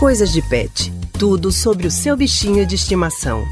Coisas de Pet. Tudo sobre o seu bichinho de estimação.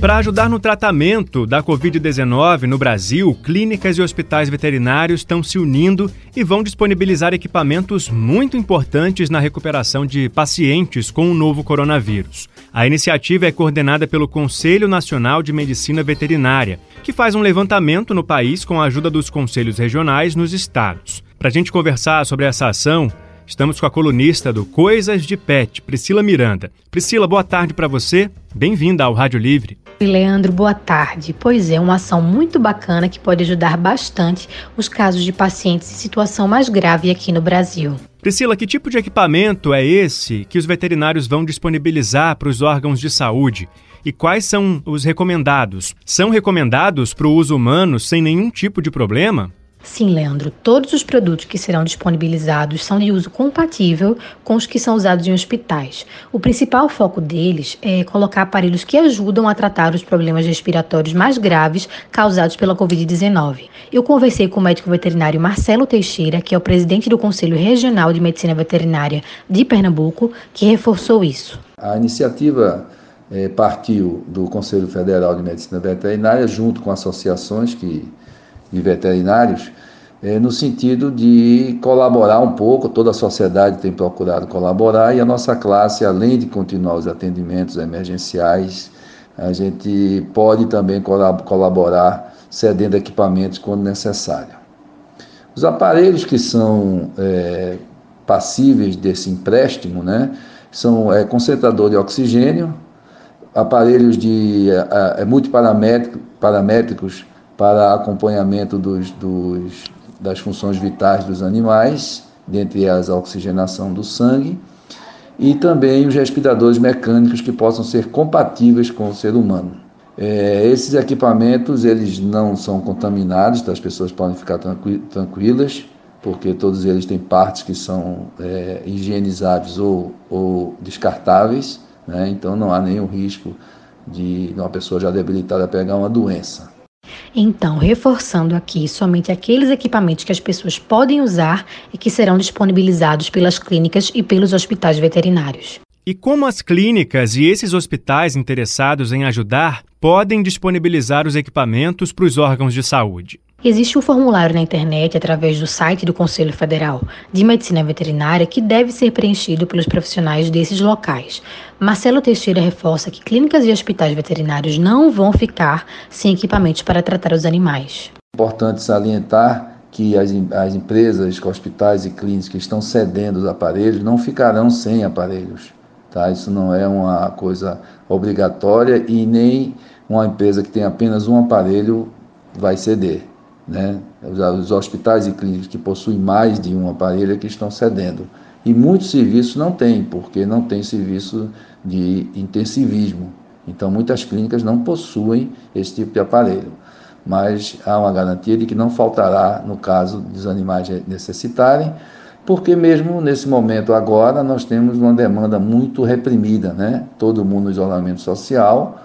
Para ajudar no tratamento da Covid-19 no Brasil, clínicas e hospitais veterinários estão se unindo e vão disponibilizar equipamentos muito importantes na recuperação de pacientes com o novo coronavírus. A iniciativa é coordenada pelo Conselho Nacional de Medicina Veterinária, que faz um levantamento no país com a ajuda dos conselhos regionais nos estados. Para a gente conversar sobre essa ação, Estamos com a colunista do Coisas de Pet, Priscila Miranda. Priscila, boa tarde para você. Bem-vinda ao Rádio Livre. Leandro, boa tarde. Pois é, uma ação muito bacana que pode ajudar bastante os casos de pacientes em situação mais grave aqui no Brasil. Priscila, que tipo de equipamento é esse que os veterinários vão disponibilizar para os órgãos de saúde? E quais são os recomendados? São recomendados para o uso humano sem nenhum tipo de problema? Sim, Leandro, todos os produtos que serão disponibilizados são de uso compatível com os que são usados em hospitais. O principal foco deles é colocar aparelhos que ajudam a tratar os problemas respiratórios mais graves causados pela Covid-19. Eu conversei com o médico veterinário Marcelo Teixeira, que é o presidente do Conselho Regional de Medicina Veterinária de Pernambuco, que reforçou isso. A iniciativa é, partiu do Conselho Federal de Medicina Veterinária, junto com associações que de veterinários, é, no sentido de colaborar um pouco, toda a sociedade tem procurado colaborar e a nossa classe, além de continuar os atendimentos emergenciais, a gente pode também colaborar cedendo equipamentos quando necessário. Os aparelhos que são é, passíveis desse empréstimo, né, são é, concentrador de oxigênio, aparelhos de é, multiparamétricos para acompanhamento dos, dos, das funções vitais dos animais, dentre elas a oxigenação do sangue, e também os respiradores mecânicos que possam ser compatíveis com o ser humano. É, esses equipamentos eles não são contaminados, então as pessoas podem ficar tranquilas, porque todos eles têm partes que são é, higienizáveis ou, ou descartáveis, né? então não há nenhum risco de uma pessoa já debilitada pegar uma doença. Então, reforçando aqui, somente aqueles equipamentos que as pessoas podem usar e que serão disponibilizados pelas clínicas e pelos hospitais veterinários. E como as clínicas e esses hospitais interessados em ajudar podem disponibilizar os equipamentos para os órgãos de saúde? Existe um formulário na internet através do site do Conselho Federal de Medicina Veterinária que deve ser preenchido pelos profissionais desses locais. Marcelo Teixeira reforça que clínicas e hospitais veterinários não vão ficar sem equipamentos para tratar os animais. Importante salientar que as, as empresas, hospitais e clínicas que estão cedendo os aparelhos não ficarão sem aparelhos. Tá? Isso não é uma coisa obrigatória e nem uma empresa que tem apenas um aparelho vai ceder. Né? Os hospitais e clínicas que possuem mais de um aparelho é que estão cedendo. E muitos serviços não têm, porque não tem serviço de intensivismo. Então, muitas clínicas não possuem esse tipo de aparelho. Mas há uma garantia de que não faltará no caso dos animais necessitarem, porque mesmo nesse momento agora nós temos uma demanda muito reprimida, né? Todo mundo no isolamento social,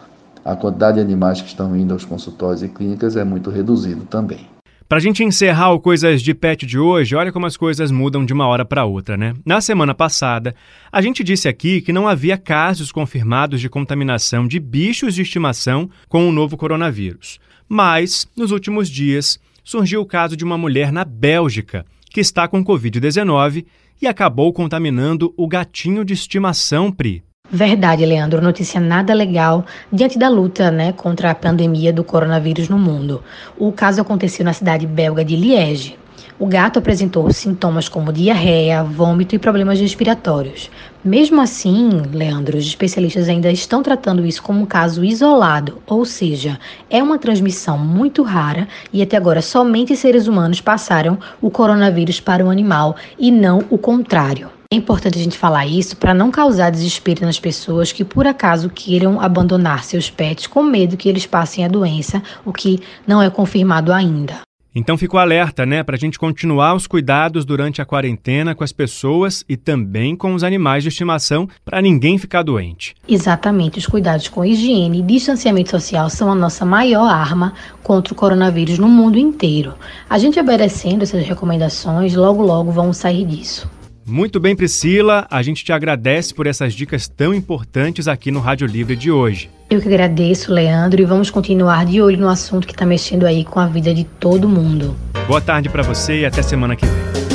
a quantidade de animais que estão indo aos consultórios e clínicas é muito reduzido também. Para a gente encerrar o Coisas de Pet de hoje, olha como as coisas mudam de uma hora para outra, né? Na semana passada, a gente disse aqui que não havia casos confirmados de contaminação de bichos de estimação com o novo coronavírus. Mas, nos últimos dias, surgiu o caso de uma mulher na Bélgica que está com Covid-19 e acabou contaminando o gatinho de estimação, Pri. Verdade, Leandro. Notícia nada legal diante da luta né, contra a pandemia do coronavírus no mundo. O caso aconteceu na cidade belga de Liege. O gato apresentou sintomas como diarreia, vômito e problemas respiratórios. Mesmo assim, Leandro, os especialistas ainda estão tratando isso como um caso isolado, ou seja, é uma transmissão muito rara e até agora somente seres humanos passaram o coronavírus para o animal e não o contrário. É importante a gente falar isso para não causar desespero nas pessoas que por acaso queiram abandonar seus pets com medo que eles passem a doença, o que não é confirmado ainda. Então fico alerta, né, para a gente continuar os cuidados durante a quarentena com as pessoas e também com os animais de estimação para ninguém ficar doente. Exatamente, os cuidados com higiene e distanciamento social são a nossa maior arma contra o coronavírus no mundo inteiro. A gente obedecendo essas recomendações, logo logo vamos sair disso. Muito bem, Priscila. A gente te agradece por essas dicas tão importantes aqui no Rádio Livre de hoje. Eu que agradeço, Leandro, e vamos continuar de olho no assunto que está mexendo aí com a vida de todo mundo. Boa tarde para você e até semana que vem.